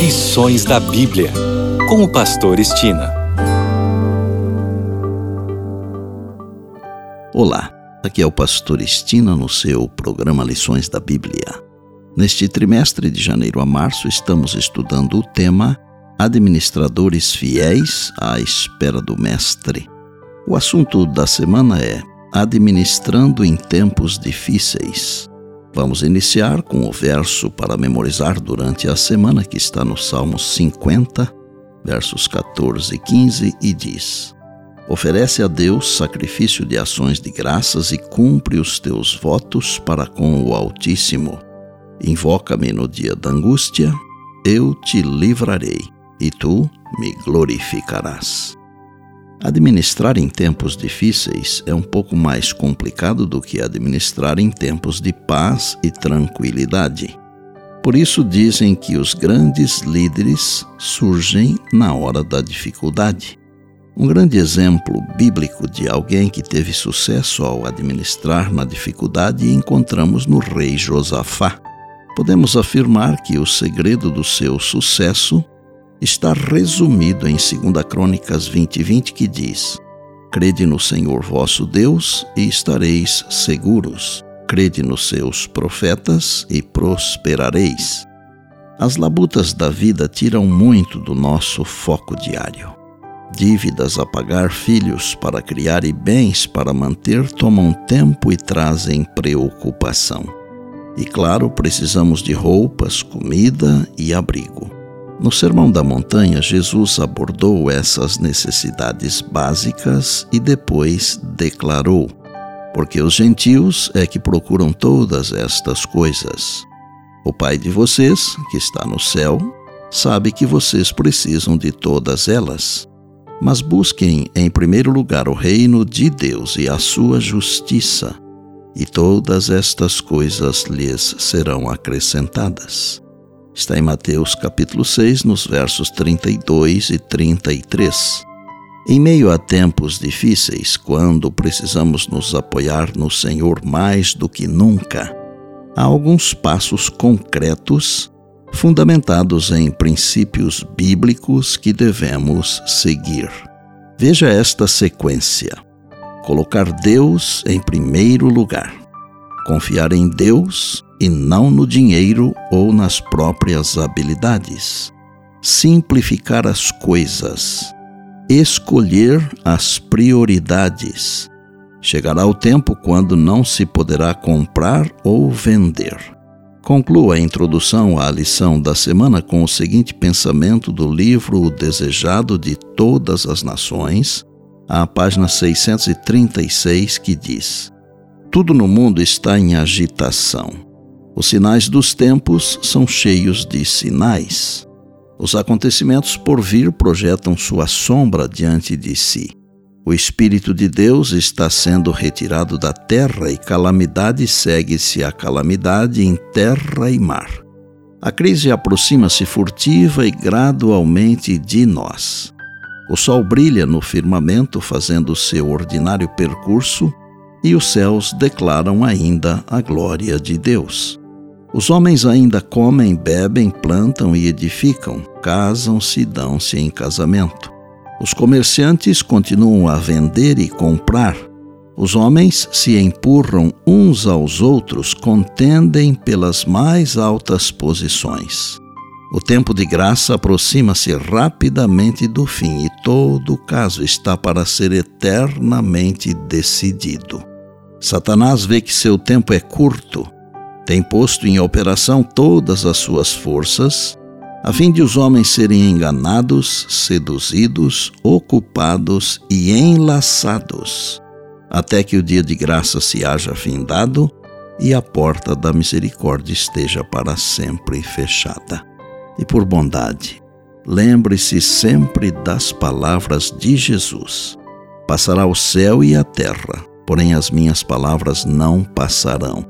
Lições da Bíblia, com o Pastor Estina. Olá, aqui é o Pastor Estina no seu programa Lições da Bíblia. Neste trimestre de janeiro a março, estamos estudando o tema Administradores Fiéis à Espera do Mestre. O assunto da semana é Administrando em Tempos Difíceis. Vamos iniciar com o verso para memorizar durante a semana que está no Salmo 50, versos 14 e 15 e diz: Oferece a Deus sacrifício de ações de graças e cumpre os teus votos para com o Altíssimo. Invoca-me no dia da angústia, eu te livrarei e tu me glorificarás. Administrar em tempos difíceis é um pouco mais complicado do que administrar em tempos de paz e tranquilidade. Por isso dizem que os grandes líderes surgem na hora da dificuldade. Um grande exemplo bíblico de alguém que teve sucesso ao administrar na dificuldade encontramos no rei Josafá. Podemos afirmar que o segredo do seu sucesso está resumido em 2 Crônicas 20, 20, que diz: Crede no Senhor vosso Deus e estareis seguros. Crede nos seus profetas e prosperareis. As labutas da vida tiram muito do nosso foco diário. Dívidas a pagar, filhos para criar e bens para manter tomam tempo e trazem preocupação. E claro, precisamos de roupas, comida e abrigo. No Sermão da Montanha, Jesus abordou essas necessidades básicas e depois declarou: Porque os gentios é que procuram todas estas coisas. O Pai de vocês, que está no céu, sabe que vocês precisam de todas elas. Mas busquem em primeiro lugar o reino de Deus e a sua justiça, e todas estas coisas lhes serão acrescentadas. Está em Mateus capítulo 6, nos versos 32 e 33. Em meio a tempos difíceis, quando precisamos nos apoiar no Senhor mais do que nunca, há alguns passos concretos fundamentados em princípios bíblicos que devemos seguir. Veja esta sequência: colocar Deus em primeiro lugar, confiar em Deus e não no dinheiro ou nas próprias habilidades. Simplificar as coisas, escolher as prioridades. Chegará o tempo quando não se poderá comprar ou vender. Conclua a introdução à lição da semana com o seguinte pensamento do livro O Desejado de Todas as Nações, à página 636, que diz: Tudo no mundo está em agitação os sinais dos tempos são cheios de sinais. Os acontecimentos por vir projetam sua sombra diante de si. O Espírito de Deus está sendo retirado da terra e calamidade segue-se a calamidade em terra e mar. A crise aproxima-se furtiva e gradualmente de nós. O sol brilha no firmamento, fazendo seu ordinário percurso, e os céus declaram ainda a glória de Deus. Os homens ainda comem, bebem, plantam e edificam, casam-se e dão-se em casamento. Os comerciantes continuam a vender e comprar. Os homens se empurram uns aos outros, contendem pelas mais altas posições. O tempo de graça aproxima-se rapidamente do fim e todo o caso está para ser eternamente decidido. Satanás vê que seu tempo é curto tem posto em operação todas as suas forças, a fim de os homens serem enganados, seduzidos, ocupados e enlaçados, até que o dia de graça se haja findado e a porta da misericórdia esteja para sempre fechada. E por bondade, lembre-se sempre das palavras de Jesus: Passará o céu e a terra, porém as minhas palavras não passarão.